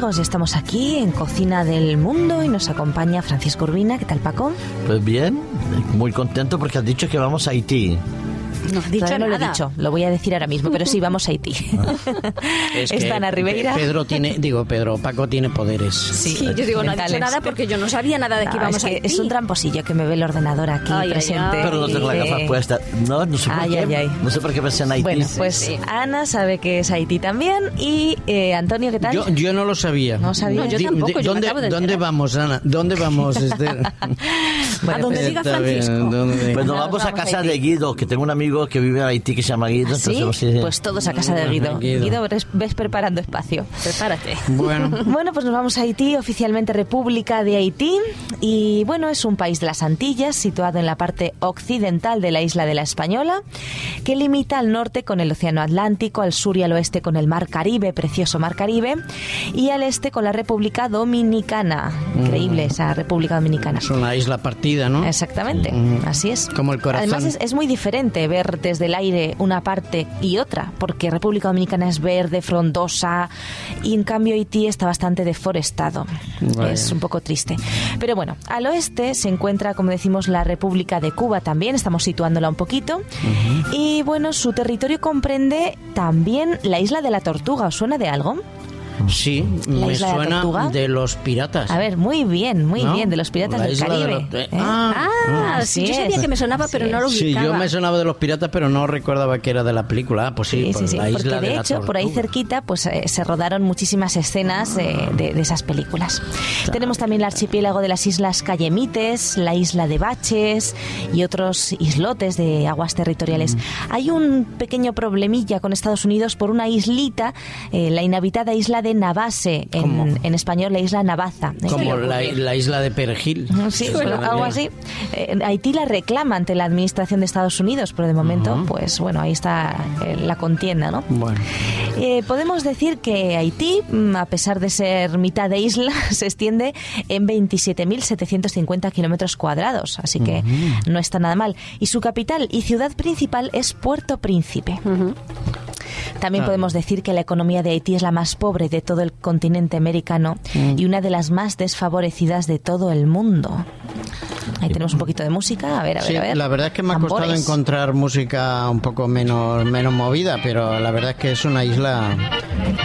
amigos? Ya estamos aquí en Cocina del Mundo y nos acompaña Francisco Urbina. ¿Qué tal, Paco? Pues bien, muy contento porque has dicho que vamos a Haití. No dicho no lo he dicho, lo voy a decir ahora mismo, pero sí, vamos a Haití. Es que Está Ana Ribeira. Pedro tiene, digo, Pedro, Paco tiene poderes. Sí, Sí, yo digo, no he dicho nada porque yo no sabía nada de que No, íbamos es, a que Haití. es un tramposillo que me ve el ordenador aquí Ay, ay, presente. ay. Pero no tengo la gafa que- puesta. No, no sé por Ay, qué. ay, ay. No sé por qué pensé en Haití. Bueno, pues sí. Ana sabe que es Haití también y eh, Antonio, ¿qué tal? Yo, yo no lo sabía. No sabía. No, yo tampoco, yo me ¿dónde, acabo de ¿Dónde vamos, Ana? ¿Dónde vamos, Esther? Bueno, a donde pues- diga Está bien, Francisco. ¿dónde? Pues nos Nos vamos a vamos a casa de Guido, que tengo un amigo que vive en Haití que se llama Guido. ¿Ah, ¿Sí? entonces. Pues todos a casa de Guido. Guido. Guido, ves, ves preparando espacio. Prepárate. Bueno, Bueno, pues nos vamos a Haití, oficialmente República de Haití. Y bueno, es un país de las Antillas, situado en la parte occidental de la isla de la Española, que limita al norte con el Océano Atlántico, al sur y al oeste con el Mar Caribe, precioso Mar Caribe, y al este con la República Dominicana. Increíble esa República Dominicana. es una isla partida, ¿no? Exactamente, así es. Como el corazón. Además es, es muy diferente ver desde el aire una parte y otra, porque República Dominicana es verde, frondosa, y en cambio Haití está bastante deforestado. Es un poco triste. Pero bueno, al oeste se encuentra, como decimos, la República de Cuba también, estamos situándola un poquito. Y bueno, su territorio comprende también la isla de la Tortuga. ¿Os suena de algo? Sí, La me isla de la suena Tortuga. de los piratas. A ver, muy bien, muy ¿No? bien, de los piratas La del isla de Caribe. la- ¿eh? Ah, Ah, Así sí, yo sabía que me sonaba, pero no lo es. Sí, ubicaba. yo me sonaba de los piratas, pero no recordaba que era de la película. Ah, pues sí, Sí, por sí, sí, la porque isla de, de, la hecho por ahí cerquita pues eh, se rodaron muchísimas escenas eh, de, de esas películas. Tenemos también el archipiélago de las islas Cayemites, la isla de Baches y otros islotes de aguas territoriales. Mm. Hay un pequeño problemilla con Estados Unidos por una islita, eh, la inhabitada isla de Navase, ¿Cómo? en, en español la isla Navaza. ¿eh? Como la, la isla de Perejil. Sí, Suena algo así. Eh, Haití la reclama ante la administración de Estados Unidos, pero de momento, pues bueno, ahí está eh, la contienda, ¿no? Bueno. Eh, podemos decir que Haití, mm, a pesar de ser mitad de isla, se extiende en 27.750 kilómetros cuadrados, así que no está nada mal. Y su capital y ciudad principal es Puerto Príncipe. También podemos decir que la economía de Haití es la más pobre de todo el continente americano y una de las más desfavorecidas de todo el mundo. Ahí tenemos un poquito de música. A ver, a ver, Sí, a ver. la verdad es que me ha costado encontrar música un poco menos, menos movida, pero la verdad es que es una isla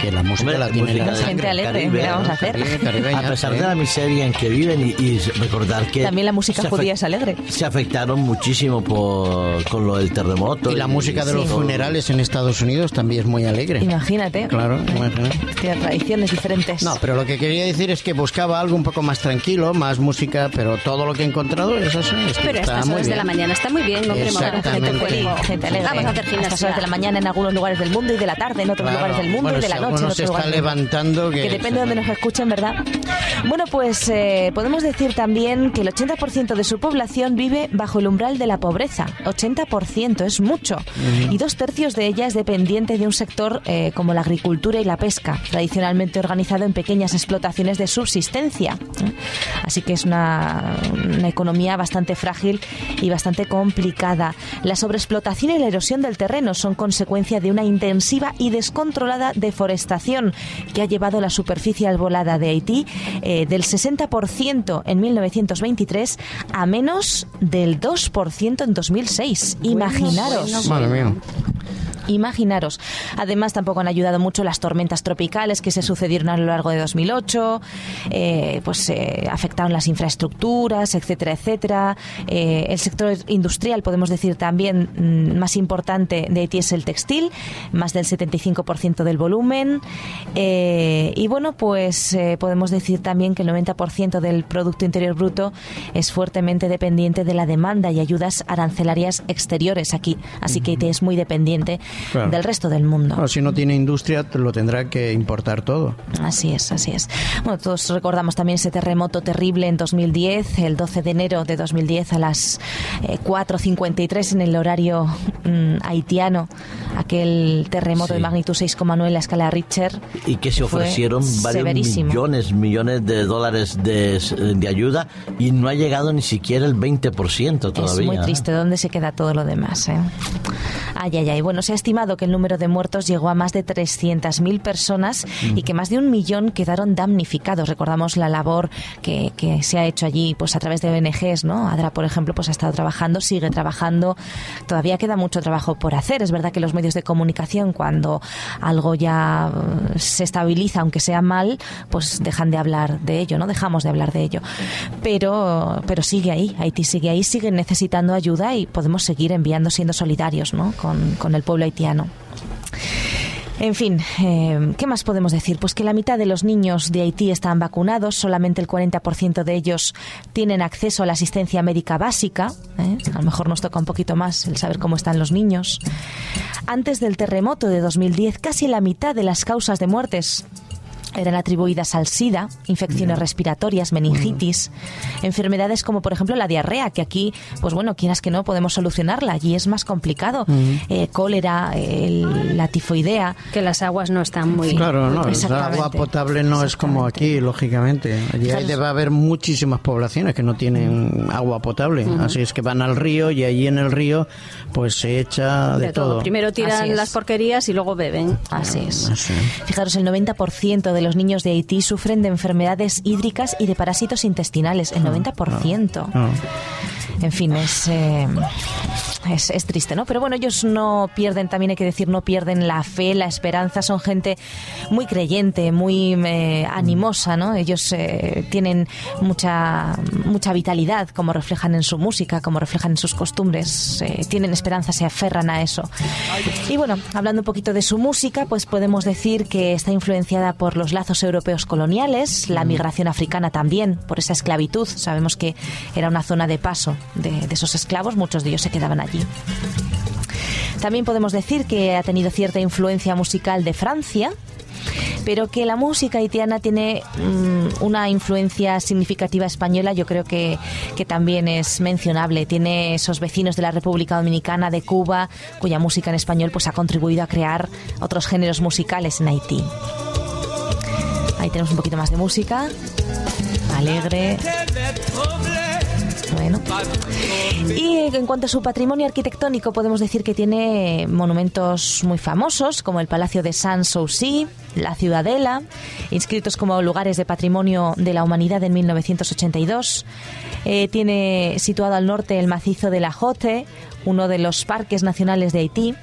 que la música Hombre, la tiene en música la de- sangre. Gente alegre, Caribe, ¿qué vamos a hacer? Caribeña, A pesar de la miseria en que viven y, y recordar que... También la música judía es alegre. Se afectaron muchísimo por, con lo del terremoto. Y la música de los Sí. funerales en Estados Unidos también es muy alegre. Imagínate. Claro, imagínate. Tiene tradiciones diferentes. No, pero lo que quería decir es que buscaba algo un poco más tranquilo, más música, pero todo lo que he encontrado es eso. Es que Pero estas horas de la mañana está muy bien, Exactamente. cuerpo. Gente alegre. Vamos a hacer A estas gimnasia. horas de la mañana en algunos lugares del mundo y de la tarde en otros Claro. lugares del mundo Bueno, y de la si noche en alguno otros se está lugares levantando, que- que depende de donde nos escuchen, ¿verdad? Bueno, pues eh, podemos decir también que el 80% de su población vive bajo el umbral de la pobreza. 80% es mucho. Y dos tercios de ella es dependiente de un sector eh, como la agricultura y la pesca, tradicionalmente organizado en pequeñas explotaciones de subsistencia. Así que es una, una economía bastante frágil y bastante complicada. La sobreexplotación y la erosión del terreno son consecuencia de una intensiva y descontrolada deforestación que ha llevado la superficie albolada de Haití eh, del 60% en 1923 a menos del 2% en 2006. Imaginaros. Imaginaros. Además, tampoco han ayudado mucho las tormentas tropicales que se sucedieron a lo largo de 2008, eh, pues eh, afectaron las infraestructuras, etcétera, etcétera. Eh, el sector industrial, podemos decir también, mm, más importante de Haití es el textil, más del 75% del volumen. Eh, y bueno, pues podemos decir también que el 90% del Producto Interior Bruto es fuertemente dependiente de la demanda y ayudas arancelarias exteriores aquí. Así que Haití es muy dependiente Claro. del resto del mundo. Bueno, si no tiene industria, lo tendrá que importar todo. Así es, así es. Bueno, todos recordamos también ese terremoto terrible en 2010, el 12 de enero de 2010 a las eh, 4.53 en el horario mm, haitiano, aquel terremoto Sí. de magnitud 6,9 en la escala Richter. y que se ofrecieron varios severísimo. millones, millones de dólares de, de ayuda y no ha llegado ni siquiera el 20% todavía. Es muy ¿eh? triste. ¿Dónde se queda todo lo demás? eh? Ay, ay, ay. Bueno, se ha estimado que el número de muertos llegó a más de 300.000 personas y que más de un millón quedaron damnificados. Recordamos la labor que, que se ha hecho allí pues a través de ONGs, ¿no? Adra, por ejemplo, pues ha estado trabajando, sigue trabajando. Todavía queda mucho trabajo por hacer. Es verdad que los medios de comunicación, cuando algo ya eh, se estabiliza, aunque sea mal, pues dejan de hablar de ello, ¿no? Dejamos de hablar de ello. Pero, pero sigue ahí. Haití sigue ahí, sigue necesitando ayuda y podemos seguir enviando, siendo solidarios, ¿no? Con, con el pueblo haitiano. En fin, eh, ¿qué más podemos decir? Pues que la mitad de los niños de Haití están vacunados, solamente el 40% de ellos tienen acceso a la asistencia médica básica. ¿eh? A lo mejor nos toca un poquito más el saber cómo están los niños. Antes del terremoto de 2010, casi la mitad de las causas de muertes eran atribuidas al SIDA, infecciones respiratorias, meningitis, enfermedades como por ejemplo la diarrea, que aquí, pues bueno, quieras que no, podemos solucionarla, allí es más complicado, eh, cólera, el- la tifoidea. Que las aguas no están muy... Claro, no, el Exactamente. agua potable no es como aquí, lógicamente. Allí Claro. debe haber muchísimas poblaciones que no tienen agua potable. Así es que van al río y allí en el río pues se echa de, de todo. Primero Así tiran las porquerías y luego beben. Así es. Así. Fijaros, el 90% de los niños de Haití sufren de enfermedades hídricas y de parásitos intestinales. El 90%. No. En fin, es, eh, es, es triste, ¿no? Pero bueno, ellos no pierden, también hay que decir, no pierden la fe, la esperanza. Son gente muy creyente, muy eh, animosa, ¿no? Ellos eh, tienen mucha, mucha vitalidad, como reflejan en su música, como reflejan en sus costumbres. eh, tienen esperanza, se aferran a eso. Y bueno, hablando un poquito de su música, pues podemos decir que está influenciada por los lazos europeos coloniales, la migración africana también, por esa esclavitud. Sabemos que era una zona de paso de, de esos esclavos, muchos de ellos se quedaban allí. También podemos decir que ha tenido cierta influencia musical de Francia, pero que la música haitiana tiene mm, una influencia significativa española, yo creo que, que también es mencionable. Tiene esos vecinos de la República Dominicana, de Cuba, cuya música en español pues, ha contribuido a crear otros géneros musicales en Haití. Ahí tenemos un poquito más de música. Alegre. Y en cuanto a su patrimonio arquitectónico, podemos decir que tiene monumentos muy famosos, como el Palacio de Sanssouci, la Ciudadela, inscritos como lugares de patrimonio de la humanidad en 1982. Eh, tiene situado al norte el macizo de la Jote, uno de los parques nacionales de Haití.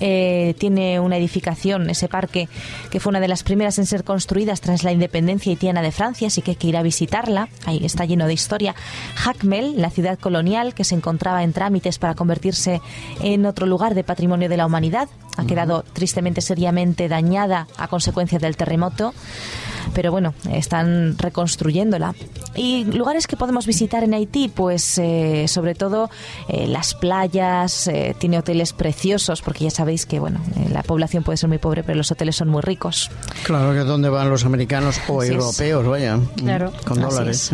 Eh, tiene una edificación, ese parque, que fue una de las primeras en ser construidas tras la independencia haitiana de Francia, así que hay que ir a visitarla. Ahí está lleno de historia. Jacmel, la ciudad colonial que se encontraba en trámites para convertirse en otro lugar de patrimonio de la humanidad, ha quedado tristemente, seriamente dañada a consecuencia del terremoto. Pero bueno, están reconstruyéndola. Y lugares que podemos visitar en Haití, pues eh, sobre todo eh, las playas, eh, tiene hoteles preciosos, porque ya sabéis que bueno, eh, la población puede ser muy pobre, pero los hoteles son muy ricos. Claro que es donde van los americanos o Así es. europeos, vaya. Claro. Con Así dólares.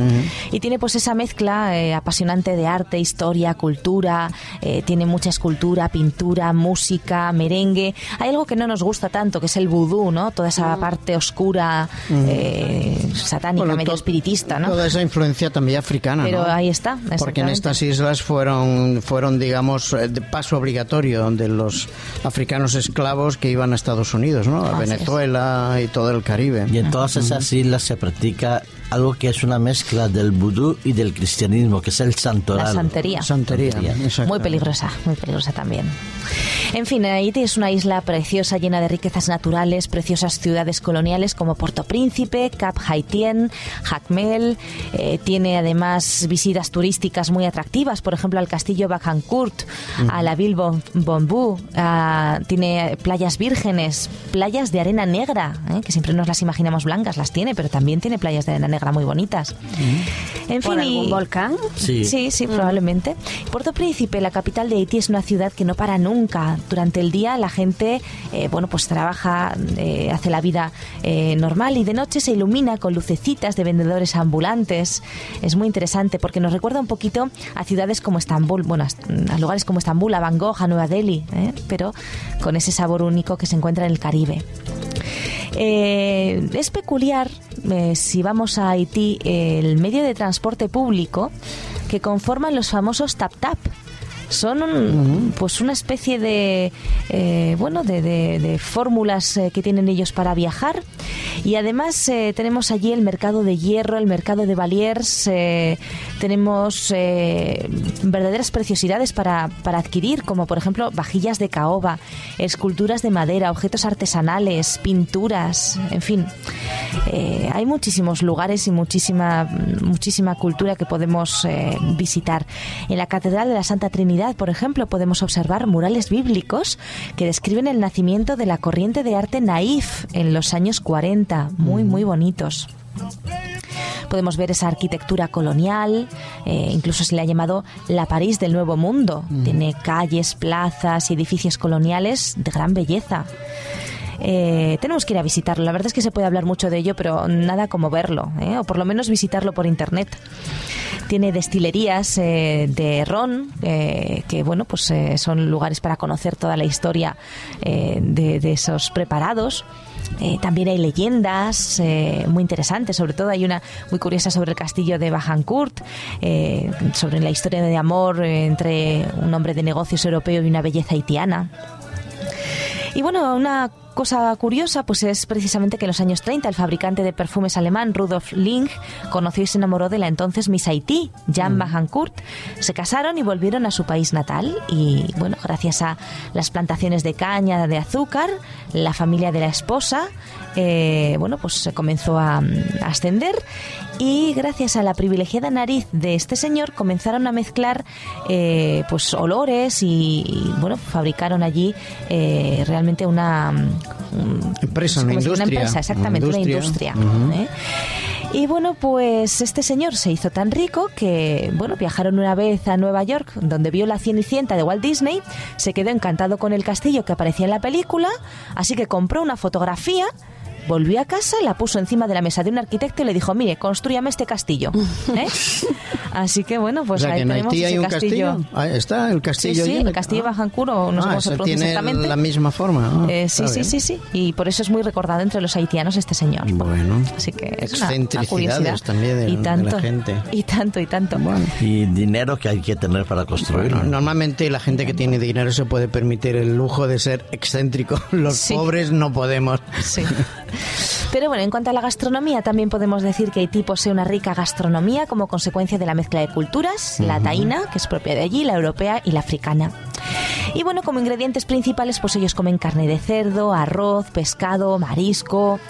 Y tiene pues esa mezcla eh, apasionante de arte, historia, cultura, eh, tiene mucha escultura, pintura, música, merengue. Hay algo que no nos gusta tanto, que es el vudú, ¿no? Toda esa parte oscura, eh, satánica, Bueno, medio to- espiritista, ¿no? Toda esa influencia también africana, Pero ¿no? ahí está. Porque en estas islas fueron, fueron digamos, eh, de paso obligatorio de los africanos esclavos que iban a Estados Unidos, ¿no? A Así es. Venezuela y todo el Caribe. Y en todas esas islas se practica algo que es una mezcla del vudú y del cristianismo, que es el santoral. La santería. Santería. Muy peligrosa, muy peligrosa también. En fin, Haití es una isla preciosa, llena de riquezas naturales, preciosas ciudades coloniales como Puerto Príncipe, Cap Haitien, Jacmel. Eh, tiene además visitas turísticas muy atractivas, por ejemplo al castillo Bacancourt, a la Ville Bon- Bonbou. a- tiene playas vírgenes, playas de arena negra, ¿eh? que siempre nos las imaginamos blancas, las tiene, pero también tiene playas de arena negra muy bonitas. En ¿Por fin, algún y- volcán? Sí. Sí, sí, probablemente. Puerto Príncipe, la capital de Haití, es una ciudad que no para nunca. Durante el día la gente, eh, bueno, pues trabaja, eh, hace la vida eh, normal y de noche se ilumina con lucecitas de vendedores ambulantes. Es muy interesante porque nos recuerda un poquito a ciudades como Estambul, bueno, a lugares como Estambul, a Bangkok, a Nueva Delhi, ¿eh? pero con ese sabor único que se encuentra en el Caribe. Eh, es peculiar, eh, si vamos a Haití, el medio de transporte público que conforman los famosos tap-tap. Son un- pues una especie de eh, bueno de, de- de fórmulas eh, que tienen ellos para viajar y además eh, tenemos allí el mercado de hierro, el mercado de Valiers, tenemos verdaderas preciosidades para, para adquirir, como por ejemplo vajillas de caoba, esculturas de madera, objetos artesanales, pinturas, en fin. Eh, hay muchísimos lugares y muchísima, muchísima cultura que podemos eh, visitar. En la Catedral de la Santa Trinidad, por ejemplo, podemos observar murales bíblicos que describen el nacimiento de la corriente de arte naif en los años 40, muy, muy bonitos. Podemos ver esa arquitectura colonial, eh, incluso se le ha llamado la París del Nuevo Mundo. Tiene calles, plazas y edificios coloniales de gran belleza. Eh, tenemos que ir a visitarlo. La verdad es que se puede hablar mucho de ello, pero nada como verlo, ¿eh? o por lo menos visitarlo por internet. Tiene destilerías eh, de ron, que bueno, pues son lugares para conocer toda la historia de, esos preparados. También hay leyendas muy interesantes, sobre todo hay una muy curiosa sobre el castillo de Bajancourt, sobre la historia de amor entre un hombre de negocios europeo y una belleza haitiana. Y bueno, una cosa curiosa pues es precisamente que en los años 30 el fabricante de perfumes alemán Rudolf Ling conoció y se enamoró de la entonces Miss Haití, Jeanne Bajancourt. Se casaron y volvieron a su país natal y bueno, gracias a las plantaciones de caña de azúcar, la familia de la esposa eh, bueno, pues se comenzó a, a ascender y gracias a la privilegiada nariz de este señor comenzaron a mezclar eh, pues olores y, y, bueno fabricaron allí eh, realmente una un- Empresa, una ¿cómo se dice? industria. empresa exactamente Una una industria. ¿eh? y bueno pues este señor se hizo tan rico que bueno viajaron una vez a Nueva York donde vio la Cenicienta de Walt Disney se quedó encantado con el castillo que aparecía en la película así que compró una fotografía Volvió a casa, la puso encima de la mesa de un arquitecto y le dijo, mire, construyame este castillo. ¿eh? Así que bueno, pues o sea, ahí que en tenemos Haití hay ese un castillo. Ahí está el Sí, castillo. sí, en el castillo de Bajancur, o no sé Ah, cómo se ese pronuncia tiene exactamente. la misma forma. ah, Eh, sí, sí, bien. sí, sí. Y por eso es muy recordado entre los haitianos este señor. Bueno. Así que es una, una Excentricidades curiosidad. también de- y de tanto, la gente. Y tanto, y tanto. Bueno. Y dinero que hay que tener para construirlo. Bueno, normalmente la gente que tiene dinero se puede permitir el lujo de ser excéntrico. Los Sí. pobres no podemos. Sí. Pero bueno, en cuanto a la gastronomía, también podemos decir que Haití posee una rica gastronomía como consecuencia de la mezcla de culturas, la taína, que es propia de allí, la europea y la africana. Y bueno, como ingredientes principales, pues ellos comen carne de cerdo, arroz, pescado, marisco.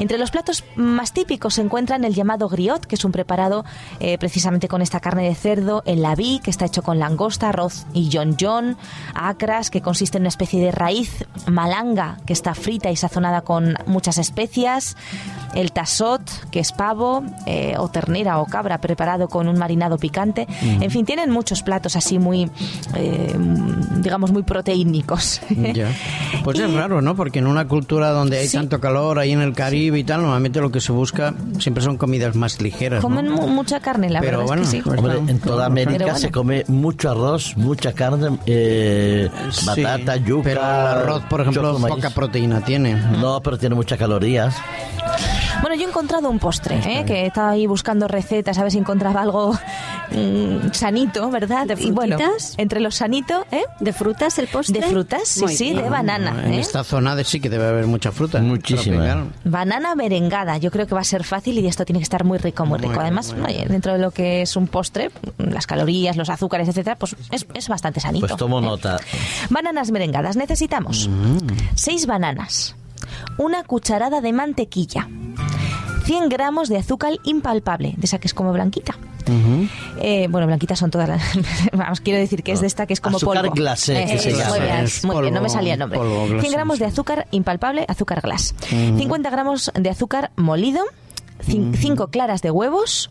Entre los platos más típicos se encuentran el llamado griot, que es un preparado eh, precisamente con esta carne de cerdo, el labí, que está hecho con langosta, arroz y john john, acras, que consiste en una especie de raíz, malanga, que está frita y sazonada con muchas especias, el tasot, que es pavo, eh, o ternera o cabra, preparado con un marinado picante. En fin, tienen muchos platos así muy, eh, digamos, muy proteínicos. Ya. Pues es raro, ¿no? Porque en una cultura donde hay Sí. tanto calor, ahí en el Caribe y tal, normalmente lo que se busca siempre son comidas más ligeras. ¿no? Comen mu- mucha carne, la Pero verdad bueno, es que sí. pues- Hombre, en toda América bueno. se come mucho arroz, mucha carne, eh, Sí, batata, yuca. Pero el arroz, por ejemplo, poca proteína tiene. No, pero tiene muchas calorías. Bueno, yo he encontrado un postre, ¿eh? que estaba ahí buscando recetas, a ver si encontraba algo mm, sanito, ¿verdad? ¿De y bueno, entre los sanito, ¿eh? ¿De frutas el postre? De frutas, sí, Muy sí, bien. de banana. En ¿eh? esta zona de sí que debe haber mucha fruta. Muchísima. tropical. Banana merengada, yo creo que va a ser fácil y esto tiene que estar muy rico, muy Muy rico. Además, muy bien. oye, dentro de lo que es un postre, las calorías, los azúcares, etcétera, pues es, es bastante sanito. Pues tomo ¿eh? nota. Bananas merengadas, necesitamos Mm. seis bananas, una cucharada de mantequilla, 100 gramos de azúcar impalpable, de esa que es como blanquita. Ujú. Eh, bueno, blanquitas son todas las. Vamos, quiero decir que es de esta que es como Azúcar polvo. glacé, que se llama. Muy bien, muy bien, no me polvo- salía el nombre. polvo glacé, 100 gramos de azúcar impalpable, azúcar glass. 50 gramos de azúcar molido. 5 claras de huevos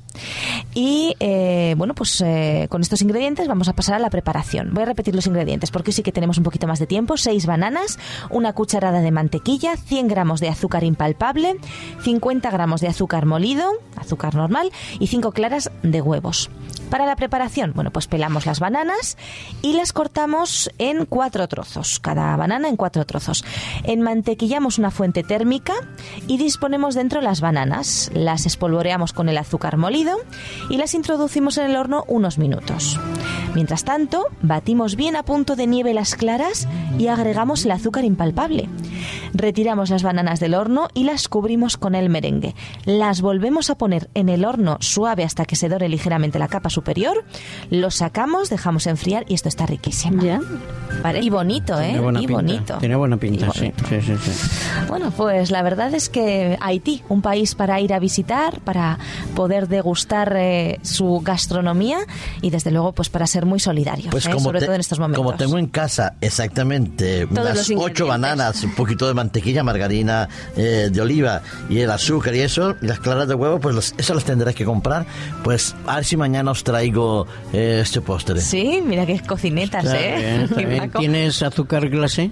y eh, bueno pues eh, con estos ingredientes vamos a pasar a la preparación voy a repetir los ingredientes porque sí que tenemos un poquito más de tiempo 6 bananas una cucharada de mantequilla 100 gramos de azúcar impalpable 50 gramos de azúcar molido azúcar normal y 5 claras de huevos para la preparación, bueno, pues pelamos las bananas y las cortamos en cuatro trozos, cada banana en cuatro trozos. Enmantequillamos una fuente térmica y disponemos dentro las bananas. Las espolvoreamos con el azúcar molido y las introducimos en el horno unos minutos. Mientras tanto, batimos bien a punto de nieve las claras y agregamos el azúcar impalpable. Retiramos las bananas del horno y las cubrimos con el merengue. Las volvemos a poner en el horno suave hasta que se dore ligeramente la capa superior. Lo sacamos, dejamos enfriar y esto está riquísimo. Ya. Y bonito, ¿eh? Tiene buena y pinta. bonito. Tiene buena pinta, sí. sí, sí, sí. Bueno, pues la verdad es que Haití, un país para ir a visitar, para poder degustar eh, su gastronomía y desde luego pues para ser muy solidarios, Pues ¿eh? como, sobre te- todo en estos momentos. como tengo en casa exactamente Todos unas ocho bananas, un poquito de mantequilla, margarina eh, de oliva y el azúcar y eso, y las claras de huevo, pues los- eso las tendré que comprar. Pues a ver si mañana os traigo eh, este postre. Sí, mira qué cocinetas, Está ¿eh? bien, bien. ¿Tienes azúcar glacé?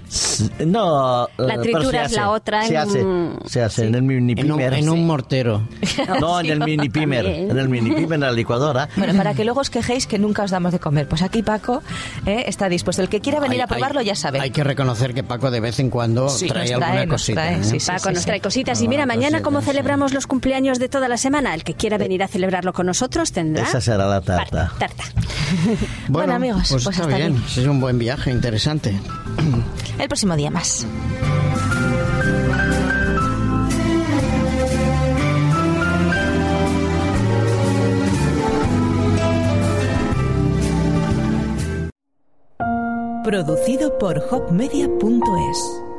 No, La eh, tritura pero se es hace, la otra Se en hace, un- se hace en el mini En un, pimer. en un mortero. No, en el mini pimer, en el mini pimer, en la licuadora. Bueno, para que luego os quejéis que nunca os damos de comer. Pues aquí Paco eh, está dispuesto. El que quiera venir Hay- a probarlo hay- ya sabe. Hay que reconocer que Paco de vez en cuando Sí, trae alguna trae, nos cosita. trae, ¿eh? sí, sí. Paco nos trae cositas. Y mira, mañana, sí. celebramos los cumpleaños de toda la semana, el que quiera venir a celebrarlo con nosotros tendrá. Esa será la tarta. tarta. Bueno, amigos, pues, pues está hasta bien. aquí. Es un buen viaje, interesante. El próximo día más. Producido por hopmedia.es